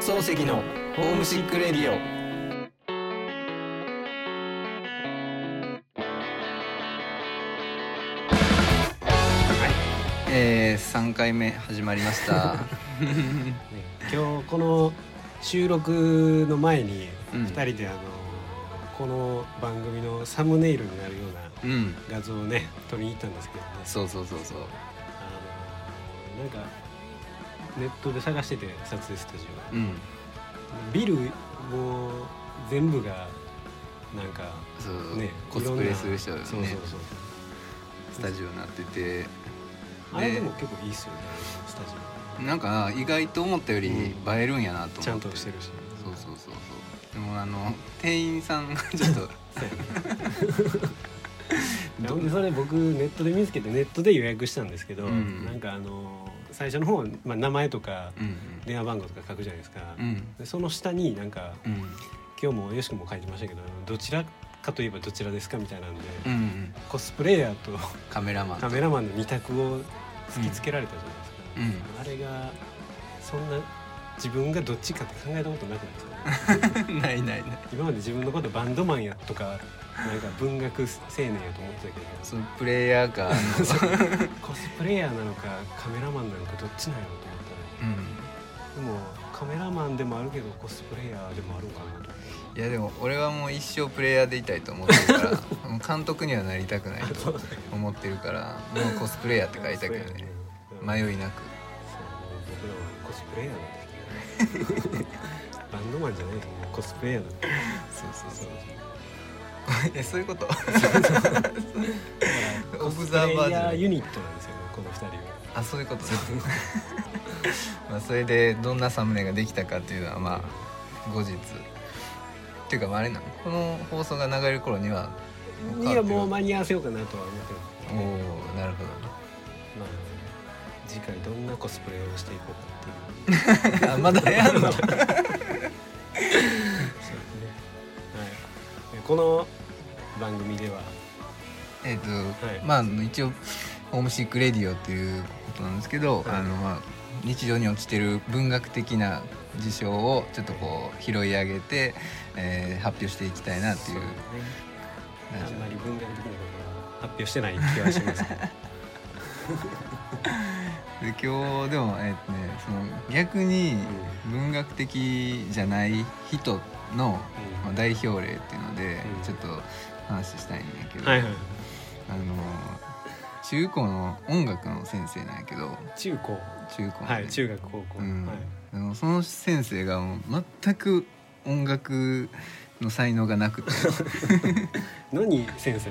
漱石のホームシックレディオ。えー、3回目始まりました。ね今日この収録の前にうん。2人であの、この番組のサムネイルになるようなうん。画像をね撮りに行ったんですけどね。そうそうそうそう。あのなんかネットで探してて撮影スタジオ。うん。ビルもう全部がなんかそう、ねコスプレする人いろんなそうそうねそう。スタジオになってて。あれでも結構いいっすよねスタジなんか意外と思ったより映えるんやなと思って、オちゃんとしてるし。そうそうそうそう。でもあの店員さんがちょっと それ僕ネットで見つけてネットで予約したんですけど、うん。なんかあの最初の方は、まあ、名前とかうん電話番号とか書くじゃないですか、うん。でその下になんかうん。今日もよしくも書いてましたけどどちらかといえばどちらですかみたいなんで、うんうん。コスプレイヤーとカメラマンと。カメラマンの二択を突きつけられたじゃないですか、うん。あれがそんな自分がどっちかって考えたことなくないですかないないない。今まで自分のことバンドマンやとかなんか文学青年やと思ってたけど。そのプレイヤーか。コスプレイヤーなのかカメラマンなのかどっちなんやろうと思ったらうんでもカメラマンでもあるけどコスプレイヤーでもあるんかなと。いやでも俺はもう一生プレイヤーでいたいと思ってるから監督にはなりたくないと思ってるからもうコスプレイヤーって書いたけどね。迷いなく。そう僕らはコスプレイヤー バンドマンじゃないですコスプレイヤーなんでそうそうそう えそういうこと？オコブザーバーじゃないヤーユニットなんですよねこの二人は。あそういうこと。ね まあそれでどんなサムネができたかっていうのはまあ後日。っていうかまああれなの？この放送が流れる頃にはもういやもう間に合わせようかなとは思っておますおなるほまあ次回どんなコスプレをしていこうかっていう。どあまだやんの？この番組では、えっと、い。まあ一応ホームシックレディオっていうことなんですけど、はい。あのまあ日常に落ちてる文学的な事象をちょっとこう拾い上げて、えー発表していきたいなっていう。ね。あんまり文学的なことは発表してない気はします。けど。オで今日でもえっとねその逆に文学的じゃない人の、まあ、代表例っていうので、うん。ちょっと話したいんだけど、はいはい。あの中高の音楽の先生なんやけど中高、中高のね、はい、中学高校、うん。はい。あのその先生がもう全く音楽の才能がなくて。何先生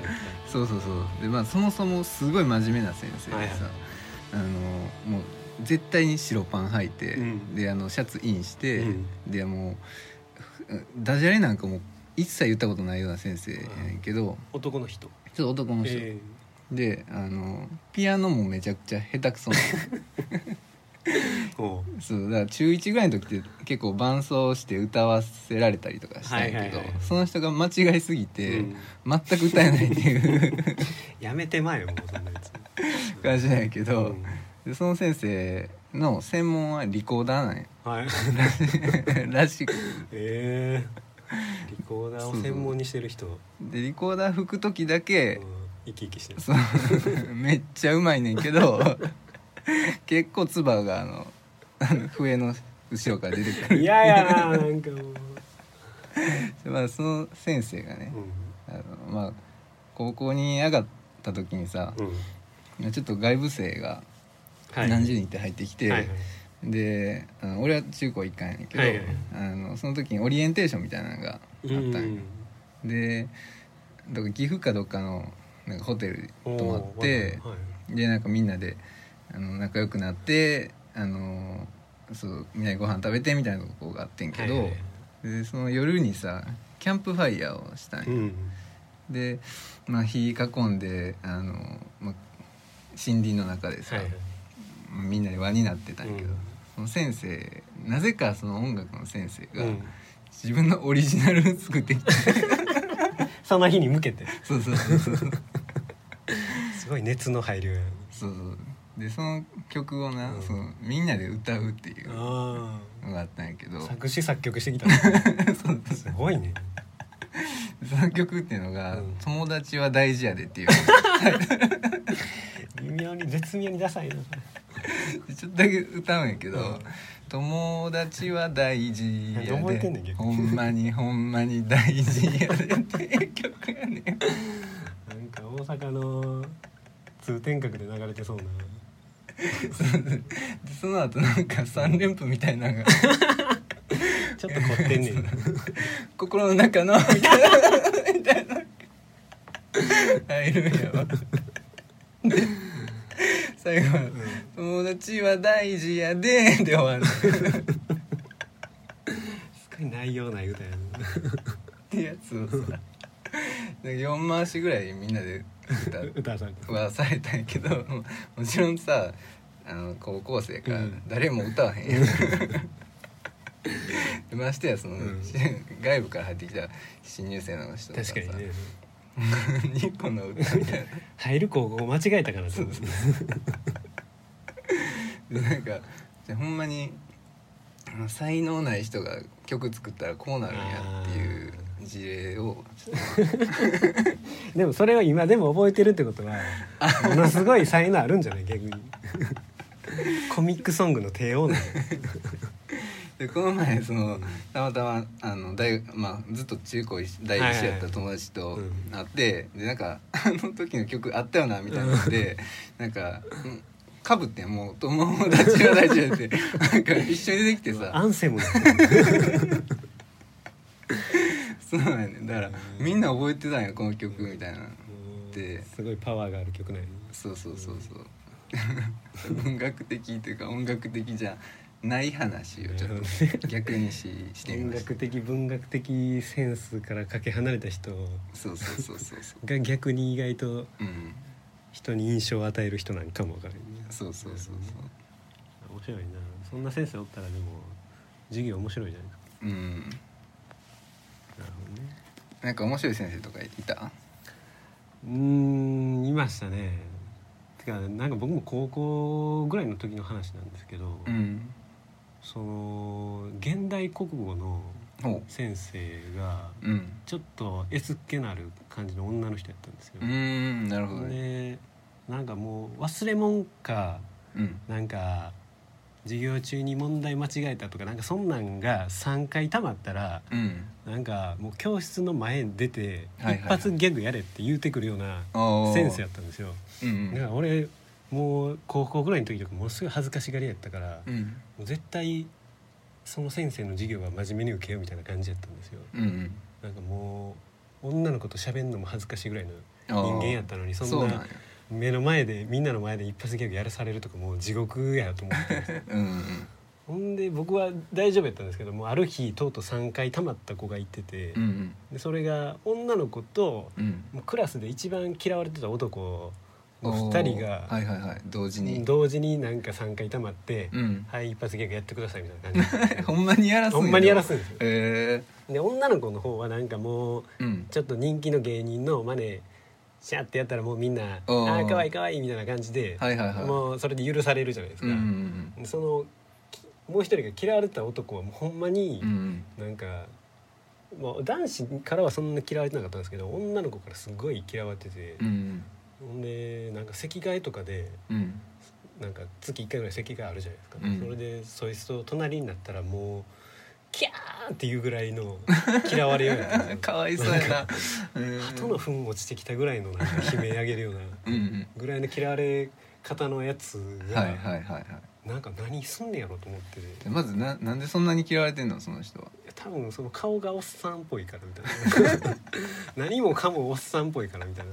そうそうそう。でまあそもそもすごい真面目な先生でさ、はいはい。あのもう絶対に白パン履いて、うん。であのシャツインして、うん。でもうダジャレなんかもう一切言ったことないような先生やねんけど、た？男の人。ちょっと男の人、えであのピアノもめちゃくちゃ下手くそなえお う。そうだから中1ぐらいの時って結構伴奏して歌わせられたりとかしたんやけど、はいはいはい。その人が間違いすぎて、うん。全く歌えないっていう。やめてまえよもうそんなやつ。感じなんやけど、うん。でその先生の専門はリコーダーなんや。はい。らしく。ええ。リコーダーを専門にしてる人、でリコーダー吹く時だけうん、生き生きしてる。そう。めっちゃうまいねんけど 結構唾があのあの笛の後ろから出てくる。嫌やななんかもう。まあその先生がねう、ん。あのまあ高校に上がった時にさ、うん。ちょっと外部生がはい何十人って入ってきて、であの俺は中高一貫やねんけど、あのその時にオリエンテーションみたいなのがあったんよ、でどっか岐阜かどっかのなんかホテルに泊まって、はいでなんかみんなであの仲良くなってあのそうみんなでご飯食べてみたいなとこがあってんけど、でその夜にさキャンプファイヤーをしたんよ、うん。で、まあ、火囲んであの、まあ、森林の中でさ、はいはいみんなで輪になってたんやけど、うん。その先生なぜかその音楽の先生がうん。自分のオリジナル 作ってきて、その日に向けて。そうそうそうそう。すごい熱の入るそうそう。でその曲をな、うん。そのみんなで歌うっていうあのがあったんやけど。作詞作曲してきたの。そうすごいね。その曲っていうのがうん「友達は大事やで」っていう微妙に絶妙にダサいなちょっとだけ歌うんやけどうん「友達は大事やで。ほんまにほんまに大事やで」って曲やねん。なんか大阪の通天閣で流れてそうな。で その後なんか3連符みたいなのが ちょっと凝ってんねん。心の中のみたいな。入るんやわ。で最後は「友達は大事やで」で終わる。すごい内容ない歌やな。ってやつをさ4回しぐらいみんなで歌 歌わされてはされたんやけどももちろんさあの高校生やからうん。誰も歌わへんやん。で ましてやその、うん。外部から入ってきた新入生の人とかさ。確かにね 日本の歌みたいな。入る高校間違えたかなと思ってでなんかじゃあほんまに才能ない人が曲作ったらこうなるんやっていう事例を。でもそれを今でも覚えてるってことはものすごい才能あるんじゃない？逆に。コミックソングの帝王なのでこの前そのたまたまあの大学、まあ、ずっと中高一大一緒やった友達とうん。会って、でなんか あの時の曲あったよなみたいなので、なんか。うんかぶってんもう友達が大事やってなんか一緒に出てきてさ。アンセム。な そうなんやねん。だからみんな覚えてたんやこの曲みたいなですごいパワーがある曲なんや。ねそうそうそうそう。文学的というか音楽的じゃない話をちょっと逆にししてみ音ました。楽的文学的センスからかけ離れた人。そうそうそうそうそう。が逆に意外とうん。人に印象を与える人なんかもわからんねそうそうそう面白いな。そんな先生おったらでも授業面白いじゃないですか。そううん。なるほどね。なんか面白い先生とかいた？うーんいましたね。てかなんか僕も高校ぐらいの時の話なんですけど、うんその現代国語のほ先生がちょっと S っ気のある感じの女の人やったんですよ。う、ーんなるほどね。でなんかもう忘れ物かうん。なんか授業中に問題間違えたとかなんかそんなんが3回たまったらうん。なんかもう教室の前に出て一発ギャグやれって言うてくるような先生やったんですよ。うん。だから俺もう高校ぐらいの時とかものすごい恥ずかしがりやったから、もうん。う絶対その先生の授業は真面目に受けようみたいな感じやったんですよ。うんうん。なんかもう女の子と喋るのも恥ずかしいぐらいの人間やったのにそんな目の前でみんなの前で一発ギャグやらされるとかもう地獄やと思ってたんですよ。うんうんほんで僕は大丈夫やったんですけどもうある日とうとう3回たまった子がいてて、うんうん。でそれが女の子とうん。もうクラスで一番嫌われてた男2人がはいはいはい同時に。同時になんか3回たまってうん「はい一発ギャグやってください」みたいな感じ。で ほんまにやらすほんまにやらすんですよ。へで女の子の方はなんかもうえうん。ちょっと人気の芸人の真似シャってやったらもうみんな「あおー。ーかわいいかわいい」みたいな感じで、はいはいはい。もうそれで許されるじゃないですか、うんうんでそのきもう一人が嫌われてた男はもうほんまにうんうん。なんか、男子からはそんな嫌われてなかったんですけど女の子からすごい嫌われてて、うんほんでなんか席替えとかでうん。なんか月1回ぐらい席替えあるじゃないですか、うん。それでそいつと隣になったらもうキャーっていうぐらいの 嫌われようやったかわいそうやな。うん。鳩の糞落ちてきたぐらいのなんか悲鳴上げるようなぐらいの嫌われ方のやつが、はいはいはいはいなんか何すんねやろと思って。でまずななんでそんなに嫌われてんの？その人は。多分その顔がおっさんっぽいからみたいな。何もかもおっさんっぽいからみたいな。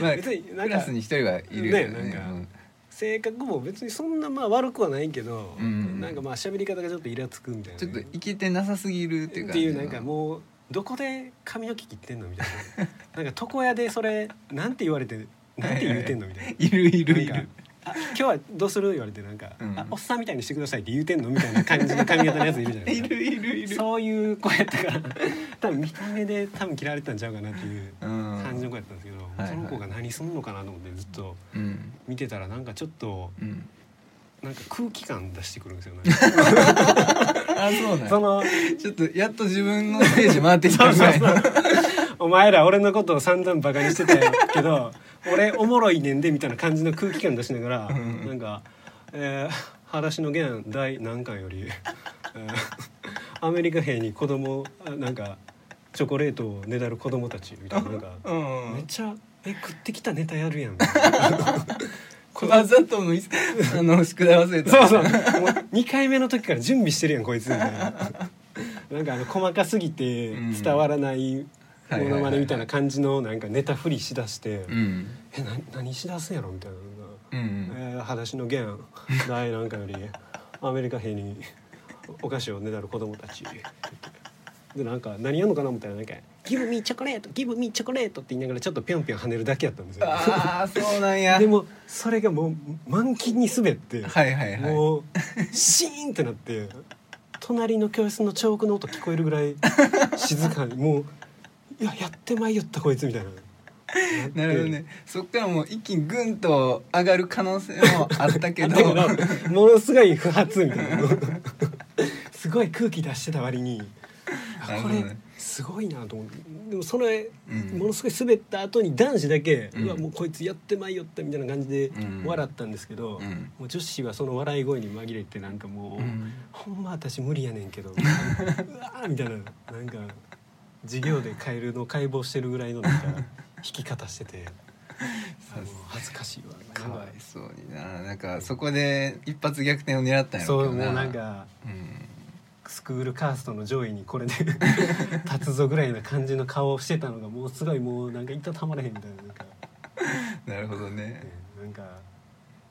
まあ別になんかクラスに一人はいるよね。ねなんかうん。性格も別にそんなまあ悪くはないけど、うんうんなんかまあ喋り方がちょっとイラつくみたいなちょっとイケてなさすぎるっていうかっていうなんかもうどこで髪の毛切ってんのみたいな。なんか床屋でそれなんて言われてなんて言うてんのみたいな。いるいるいなんかるあ今日はどうする？言われてなんか、うんあおっさんみたいにしてくださいって言うてんのみたいな感じの髪型のやついるじゃないですかいるいるいるそういう子やったから。多分見た目で多分嫌われてたんちゃうかなっていううん感じの子やったんですけど、はいその子が何すんのかなと思ってずっとうん。見てたらなんかちょっとうん。なんか空気感出してくるんですよね。あそうなんそのちょっとやっと自分のステージ回ってきたぐらいの。お前ら俺のことを散々バカにしてたけど俺おもろいねんでみたいな感じの空気感出しながら、んなんか「えー、裸足の弦第何巻より、えーアメリカ兵に子供あなんかチョコレートをねだる子供たち」みたいななんかうんめっちゃ「え食ってきたネタやるやん」みたいなわざとのいあの宿題忘れた。そうそう。もう2回目の時から準備してるやんこいつみたいな。なんかあの細かすぎて伝わらないものまねみたいな感じのなんかネタ振りしだしてうん「えな何しだすんやろ?」みたいな。のがうん「えー、裸足の弦第なんかよりアメリカ兵にお菓子をねだる子供たち」でなんか何やんのかなみたいななんか「ギブミーチョコレートギブミーチョコレート」って言いながらちょっとぴょんぴょん跳ねるだけやったんですよ。ああそうなんや。でもそれがもう満勤に滑って、はいはいはい。もうシーンってなって隣の教室のチョークの音聞こえるぐらい静かにもう「いややってまいよったこいつ」みたいな。なるほどね。そっからもう一気にグンと上がる可能性もあったけど。ものすごい不発みたいな。すごい空気出してた割に。あこれすごいなと思って。でもそれ、うん。ものすごい滑った後に男子だけ、ううんわもうこいつやってまいよったみたいな感じでうん。笑ったんですけど、うん。もう女子はその笑い声に紛れてなんかもう、うんほんま私無理やねんけどうわーみたいななんか授業でカエルの解剖してるぐらいのなんか弾き方してて。あ の恥ずかしいわ。かわいそうにな。なんかそこで一発逆転を狙ったんやろけどそうもうなんかうん。スクールカーストの上位にこれで 立つぞぐらいな感じの顔をしてたのがもうすごいもうなんかいたたまれへんみたいななんか、なるほどね。ねなんか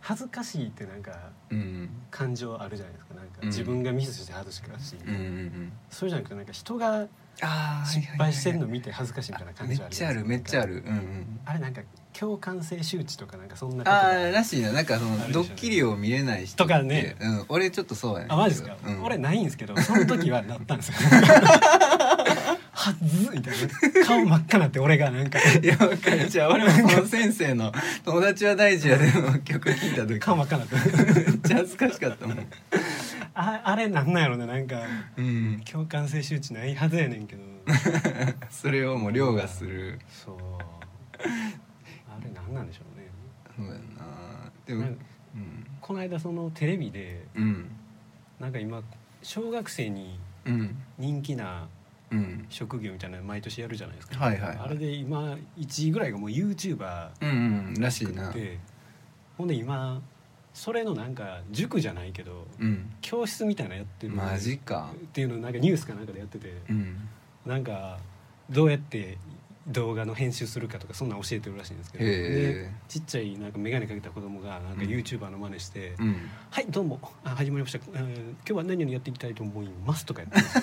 恥ずかしいってなんかうん。感情あるじゃないですか。なんかうん。自分がミスして恥ずかしい、うんうんうん。そうじゃなくてなんか人があ失敗してるの見て恥ずかしいみたいな感めっじあるちゃあるめっちゃある。るうんうん。あれなんか共感性周知とかなんかそんなあらしいななんかそのドッキリを見れない人とかね。うん、俺ちょっとそうやねあマジですか、うん、俺ないんですけどその時はなったんですよ はずみたいな。顔真っ赤なって俺がなんか。いやわかる。じゃあ俺もその先生の「友達は大事や」での曲聞いた時。顔真っ赤なって。めっちゃ恥ずかしかったもん。ああれなんなんやろねなんか。うん。共感性周知ないはずやねんけど。それをもう凌駕する。そう。あれなんなんでしょうね。そうやな。でもうん。この間そのテレビでうん。なんか今小学生にうん。人気なうん職業みたいなの毎年やるじゃないですか、はいはいはい。あれで今1位ぐらいがもう YouTuber うんうんらしいな。でほんで今それのなんか塾じゃないけどうん。教室みたいなのやってる。マジか。っていうのをなんかニュースかなんかでやってて、うん。なんかどうやって動画の編集するかとかそんなん教えてるらしいんですけど。ちっちゃいなんか眼鏡かけた子供がなんかうん。YouTuber の真似して「うんはいどうも。あ始まりました、えー今日は何々やっていきたいと思います」とかやったんです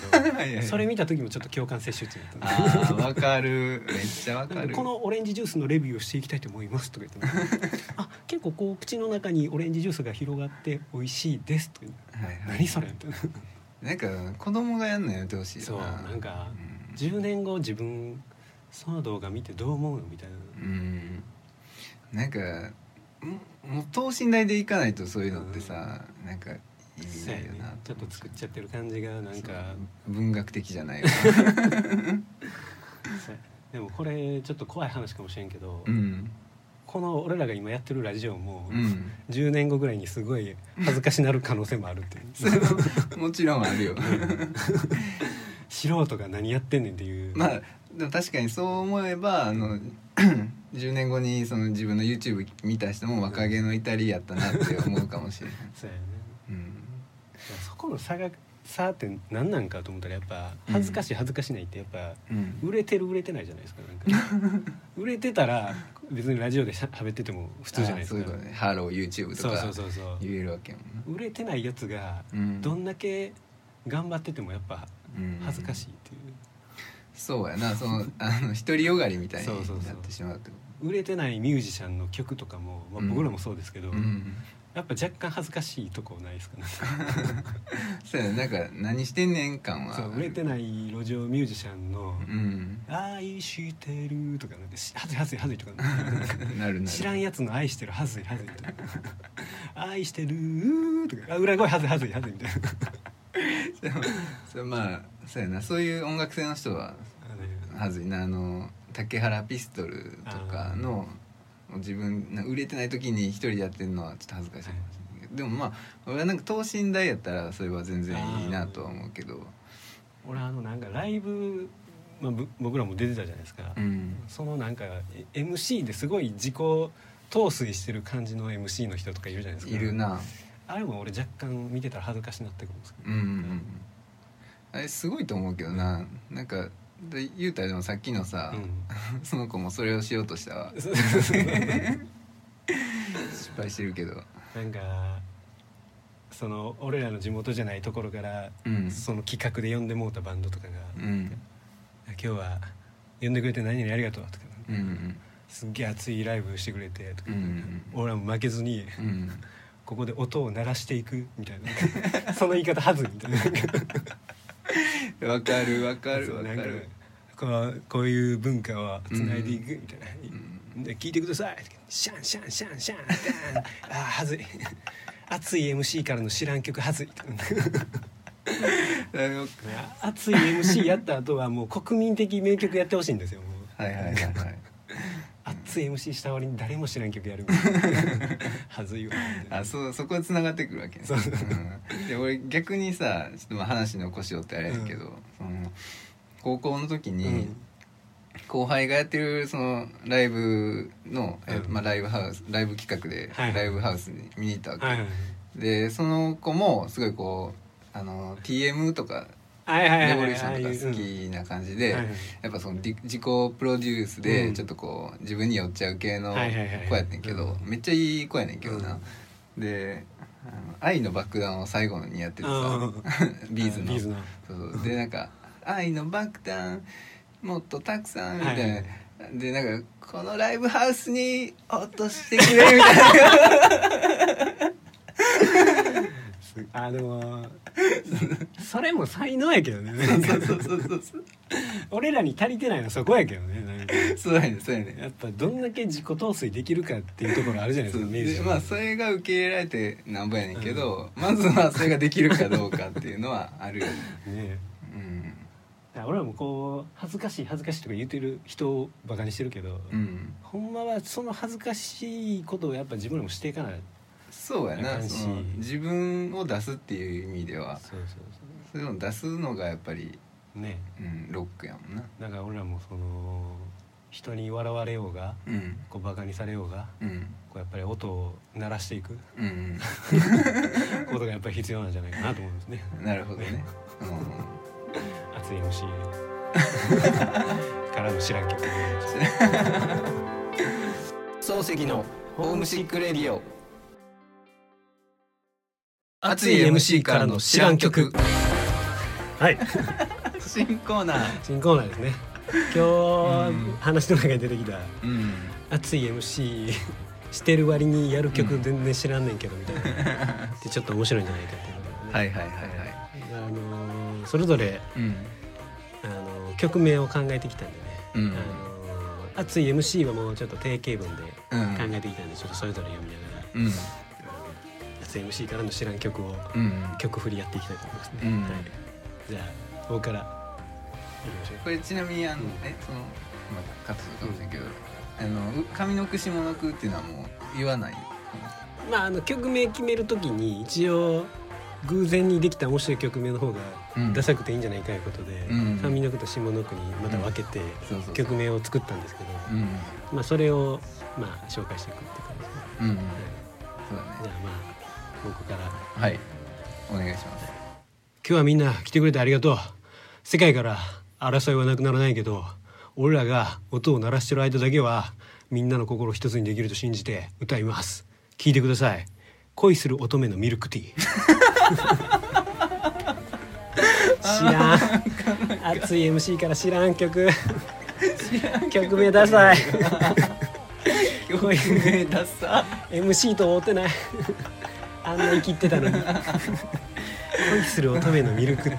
けどそれ見た時もちょっと共感性周知だったんあでーわかる。めっちゃわかる。このオレンジジュースのレビューをしていきたいと思いますとか言って あ結構こう口の中にオレンジジュースが広がって美味しいですとか言って。はいはい何それ？みたいな。なんか子供がやんのやめてほしいそうよななんかうん。10年後自分その動画見てどう思うのみたいな。うん。なんかももう等身大でいかないとそういうのってさ、なんか意味ないよなちょっと作っちゃってる感じがなんか文学的じゃない でもこれちょっと怖い話かもしれんけど、うん。この俺らが今やってるラジオも、うん。10年後ぐらいにすごい恥ずかしなる可能性もあるって もちろんあるよ。素人が何やってんねんっていう。まあでも確かにそう思えばあの 10年後にその自分の YouTube 見た人も若気の至りやったなって思うかもしれない、そうやね。うん、そこの差が差って何なんかと思ったらやっぱ恥ずかしい恥ずかしないってやっぱうん。売れてる売れてないじゃないですかなんか。売れてたら別にラジオでしゃ喋ってても普通じゃないですか。ねハロー YouTube とそうかそうそうそう。言えるわけやもんな。売れてないやつがうん。どんだけ頑張っててもやっぱうん。恥ずかしいっていうそうやなその あの独りよがりみたいにそうそうそう。なってしまうってこ売れてないミュージシャンの曲とかも、まあ、うん。僕らもそうですけど、とうんやっぱ若干恥ずかしいとこないですかね。そうやななんか何してんねん感は。そう売れてない路上ミュージシャンのうん「愛してる」とかなんかし「はずいはずいはずい」とか。なるなる。知らんやつの愛してるはずいはずいとか。愛してるー」とか「あ裏声はずいはずいはずい」みたいな。それまあそうやなそういう音楽性の人ははずいな。あの竹原ピストルとかの自分な売れてない時に一人でやってるのはちょっと恥ずかしいかもしれないけど、でもまあ俺はなんか等身大やったらそれは全然いいなとは思うけど。俺あのなんかライブ、まあ、ぶ僕らも出てたじゃないですか、うん。そのなんかえ MC ですごい自己陶酔してる感じの MC の人とかいるじゃないですか。いるな。あれも俺若干見てたら恥ずかしなってくるんですけど、うんうんうんあれすごいと思うけどな。なんかで言うたらでもさっきのさ、うん。その子もそれをしようとしたわ。失敗してるけど。なんかその俺らの地元じゃないところから、うん。その企画で呼んでもうたバンドとかが。うん「今日は呼んでくれて何々ありがとう」とか、うんうんすっげえ熱いライブしてくれて」とか、うんうん俺らも負けずにうん。ここで音を鳴らしていくみたいな。その言い方はずいみたいな わかるわかるわかる。こうこういう文化をつないでいくみたいな、ん。で聞いてください。シャンシャンシャンシャン。ダン あーはずい。熱い MC からの知らん曲はずい。熱い MC やった後はもう国民的名曲やってほしいんですよはいはいはいはい熱い MC した割に誰も知らん曲やる。みたいなはずいわ。あそうそこでつながってくるわけね。そう。うん。で俺逆にさちょっとまあ話の腰をってあれやけど、その高校の時に、うん。後輩がやってるそのライブの、えうん。まあ、ライブハウスライブ企画ではいはい。ライブハウスに見に行ったわけ、はいはいでその子もすごいこうあの TM とかはいはいはいレボリューションとか好きな感じで、やっぱその自己プロデュースでうん。ちょっとこう自分に寄っちゃう系の子やってんけど、うん。めっちゃいい子やねんけどな、であの「愛の爆弾」を最後にやっててさ ビーズの。そうでなんか「愛の爆弾もっとたくさん」みたいな、でなんか「このライブハウスに落としてくれ」みたいなあでも。それも才能やけどね。そうそうそうそうそう。俺らに足りてないのはそこやけどねなんか。そうやねんそうやねん。やっぱどんだけ自己陶酔できるかっていうところあるじゃないですかミュージシャンでまあそれが受け入れられてなんぼやねんけど、まずはそれができるかどうかっていうのはあるよね。ねうん。俺らもこう恥ずかしい恥ずかしいとか言ってる人をバカにしてるけど、うん。ほんまはその恥ずかしいことをやっぱ自分らもしていかないそうやな。その自分を出すっていう意味では。そうそうそう。いうのを出すのがやっぱり、ね。うん、ロックやもんな。だから俺らもその人に笑われようがうん。こうバカにされようがうん。こうやっぱり音を鳴らしていく。うん ことがやっぱり必要なんじゃないかなと思うんですね。なるほどね、熱い MC からの知らん曲。漱石のホームシックレディオ熱い MC からの知らん曲。はい。新コーナー。新コーナーですね。今うん日話の中に出てきたうん。熱い MC してる割にやる曲全然知らんねんけどみたいな。でちょっと面白いんじゃないかっていうことで、ね。はいはいはいはい。あのーそれぞれ、うん。あのー曲名を考えてきたんでね、うん。あのー熱い MC はもうちょっと定型文でうん。考えてきたんでちょっとそれぞれ読みながら、うんあの熱い MC からの知らん曲をうん曲振りやっていきたいと思いますね、うんはい、じゃあ僕からいきましょう。これちなみにあのえそのまあカットするかもしれんけど、あのう上の句下の句っていうのはもう言わない？まああの曲名決めるときに一応偶然にできた面白い曲名の方がうん。ダサくていいんじゃないかいうことで、うん。上の句と下の句にまた分けて曲名を作ったんですけど、うんまあそれをまあ紹介していくっていう感じですね、うん、はい。そうだね。じゃあまあ僕から。はい。お願いします。今日はみんな来てくれてありがとう。世界から争いはなくならないけど俺らが音を鳴らしてる間だけはみんなの心を一つにできると信じて歌います。聞いてください。恋する乙女のミルクティー。知らん。熱い MC から知らん曲。曲。名ダサい。曲名ダサ MC と思ってないあんな生きってたのに。恋する乙女のミルクティー。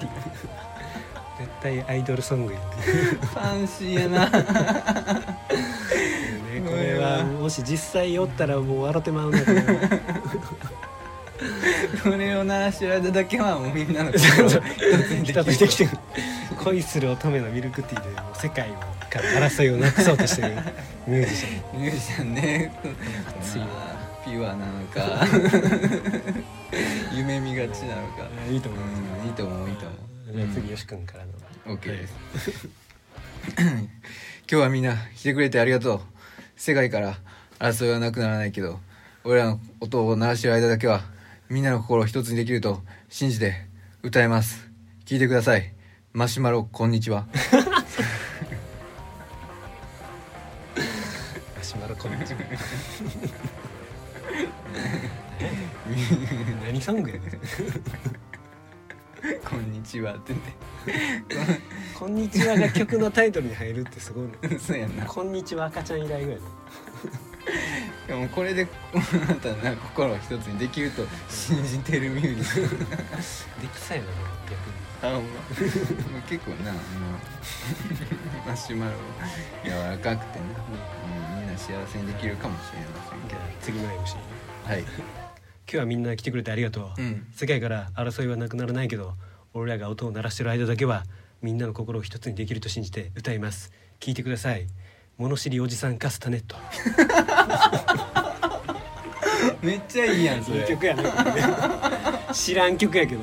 絶対アイドルソングや。ねファンシーやな。ねこれはもし実際おったらもう笑ってまうんだけどそれを鳴らしてる間だけはもうみんなの一つできてる。恋する乙女のミルクティーでもう世界をから争いをなくそうとしてるミュージシャン。ミュージシャンね。熱いわピュアなのか。夢見がちなのか。いいと思いますうんいいと思ういいと思う。じゃあ次よし君からの。OK です、今日はみんな来てくれてありがとう。世界から争いはなくならないけど俺らの音を鳴らしてる間だけはみんなの心を一つにできると信じて歌います。聞いてください。マシュマロこんにちは。マシュマロこんにちは何ソングやねんこんにちはって こんにちはが曲のタイトルに入るってすごいね。ね そうやんな。こんにちは赤ちゃん以来ぐらいねで もこれであなたの心を一つにできると信じてるミュージシャンできそうやな逆に。あほんま。結構なあのマシュマロ柔らかくてね、うん、みんな幸せにできるかもしれませんけじゃあ次の MC どはい今日はみんな来てくれてありがとう、うん。世界から争いはなくならないけど俺らが音を鳴らしてる間だけはみんなの心を一つにできると信じて歌います。聞いてください。物知りおじさんカスタネット。めっちゃいいやんそれ。いい曲やな。知らん曲やけど。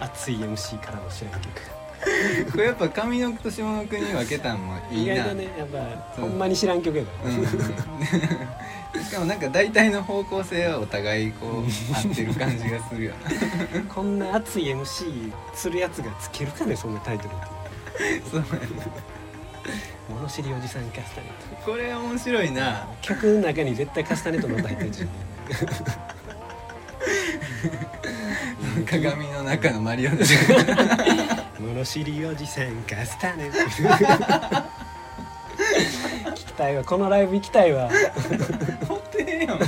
熱い MC からの知らん曲。これやっぱ上の句と下の句に分けたんもいいな。意外とねやっぱほんまに知らん曲やから、うん しかもなんか大体の方向性はお互いこう合ってる感じがするよな。こんな熱い MC するやつがつけるかねそんなタイトルってそうやな物知りおじさんカスタネットこれ面白いな。曲の中に絶対カスタネットの音入ってるじゃん。鏡の中のマリオネット物知りおじさんカスタネット聞きたいわ。このライブ行きたいわねこの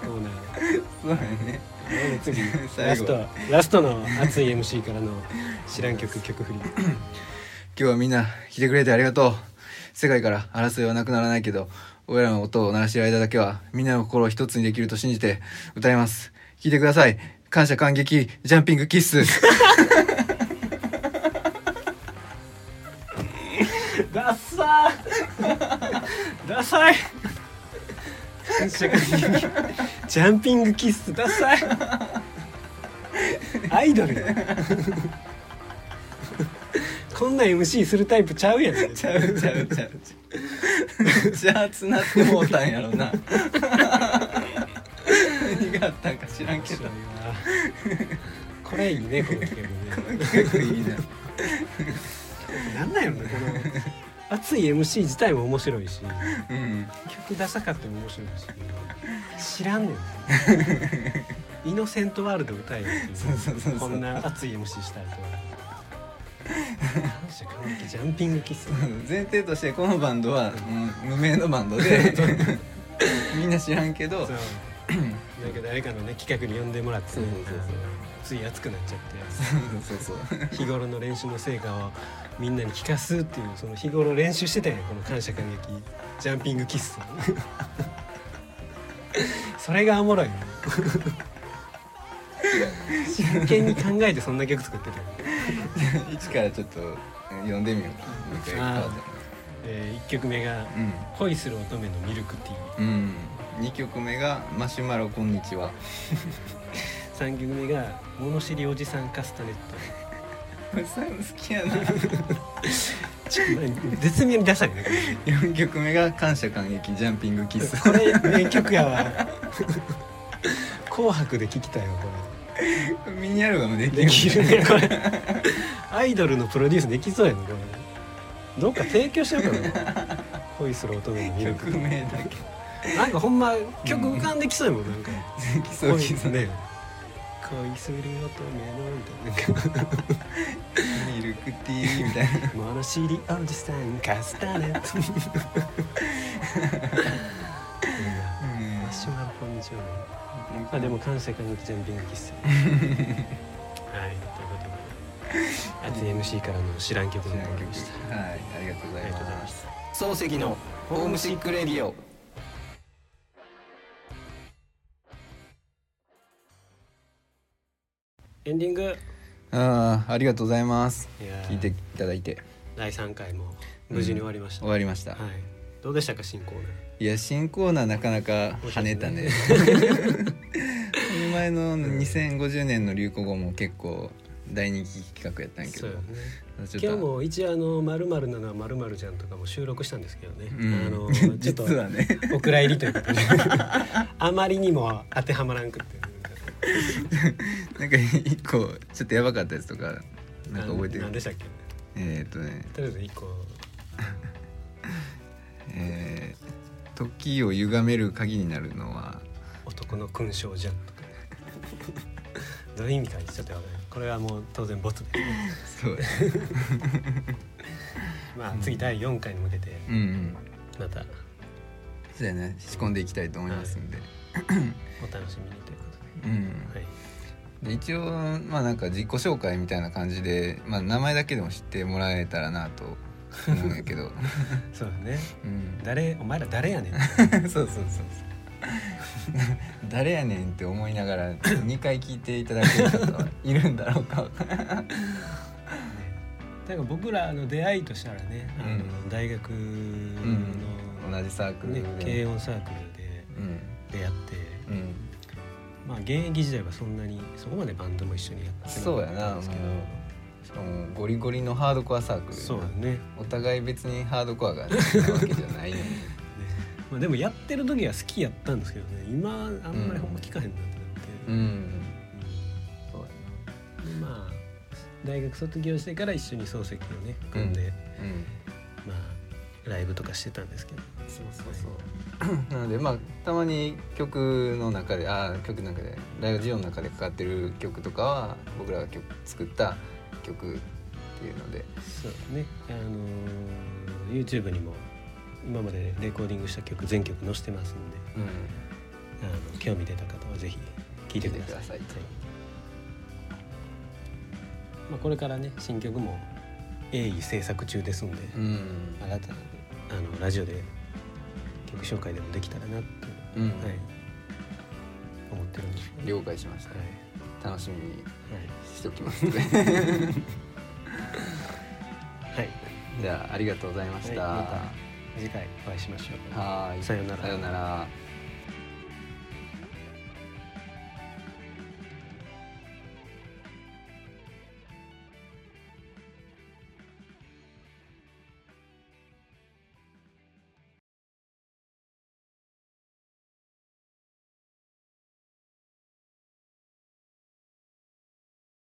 コーナー。そうやね。で次最後。ラストラストの熱い MC からの知らん曲曲振り。今日はみんな来てくれてありがとう。世界から争いはなくならないけど俺らの音を鳴らしてる間だけはみんなの心を一つにできると信じて歌います。聞いてください。感謝感激ジャンピングキッス。ダッサーダサい。ジャンピングキッス。ダサい。アイドル。やこんな MC するタイプちゃうやん。ちゃうちゃうちゃう。ちゃうめっちゃ熱なってもうたんやろな。何があったんか知らんけど。これいいねこの企画ね。結構いいな。なんなんやろねこの熱い MC 自体も面白いしうん。曲ダサかっても面白いし知らんねん。イノセントワールド歌えよこんな熱い MC したいと感謝感激ジャンピングキス。前提としてこのバンドは、うん。無名のバンドで みんな知らんけど なんか誰かのね企画に呼んでもらって、つい熱くなっちゃって。そうそうそう。日頃の練習の成果をみんなに聞かすっていうその日頃練習してたんやこの感謝感激ジャンピングキス それがおもろいの真剣に考えてそんな曲作ってたよ一からちょっと読んでみようかえ1曲目がた「恋する乙女のミルクティー。うん。うん2曲目が「マシュマロこんにちは」」3曲目が「物知りおじさんカスタネッこれ最後好きやな。ト」ちょ絶妙にダサいね。これ4曲目が「感謝感激ジャンピングキス。これ名曲やわ。紅白で聴きたいわこ」ミニアルバムでれできるねこれ。アイドルのプロデュースできそうやねこれ。どっか提供しようかな恋する乙女のミルク曲名だけ。なんかほんま曲浮かんできそうやもんなんか。基礎基礎ね恋する乙女のななんかミルクティーみたいな。物知りおじさんカスタネットマシュマロこんにちはねあでも感謝感激ジャンピングキスはいということで。熱い MC からの知らん曲知らん曲のコーナーでしたはいありがとうございます。漱石のホームシックレディオエンディング。ああありがとうございます。いやー。聞いていただいて。第3回も無事に終わりました、終わりました、はい。どうでしたか新コーナー。いや新コーナーなかなか跳ねたね。この 前の2050年の流行語も結構大人気企画やったんやけど。そうよね。ちょっと今日も一応あのまるまるなのはまるまるじゃんとかも収録したんですけどね、うん。あの ちょっ実とはねお蔵入りということで。あまりにも当てはまらんくって なんか一個ちょっとやばかったやつとかなんか覚えてる？何でしたっけ？えーっとね。とりあえず一個。えー時を歪める鍵になるのは男の勲章じゃんとか。どういう意味かちょっとやばいこれはもう当然ボツでそう。や まあ次第4回に向けてうんうん。また。そうやね。仕込んでいきたいと思いますんで、お楽しみにということうん。で、はい、で一応まあなんか自己紹介みたいな感じで、まあ、名前だけでも知ってもらえたらなと思うんやけど、そうだね。うん、誰お前ら誰やねん。そうそうそうそう。誰やねんって思いながら2回聞いていただける方はいるんだろうか。だから僕らの出会いとしたらね、あのうん大学の、同じサークルで、ね、軽音サークルでうん。出会って、うんまあ現役時代はそんなにそこまでバンドも一緒にやってそうやなもうんですけど。しかもゴリゴリのハードコアサークルそうだね。お互い別にハードコアが好きなわけじゃないのに。まあ、でもやってる時は好きやったんですけどね。今あんまりほんま聞かへんなってなって、うん。そうやでまあ大学卒業してから一緒に漱石をね組んで、なうん。まあライブとかしてたんですけど。そうそうそう なのでまあたまに曲の中であー曲の中でラジオの中でかかってる曲とかは僕らが曲作った曲っていうので。そうね。あのー YouTube にも今までレコーディングした曲全曲載せてますんで。うん。あの興味出た方はぜひ聴いてください。ださい。はい。まあ、これからね新曲も鋭意制作中ですんで、うん。新たなあのラジオで曲紹介でもできたらなって、うん。はい、思ってるんです了解しました。はい。楽しみにはいしておきます。ね はい、じゃあありがとうございました。はい。ま次回お会いしましょう。はーい。さようなら。さようなら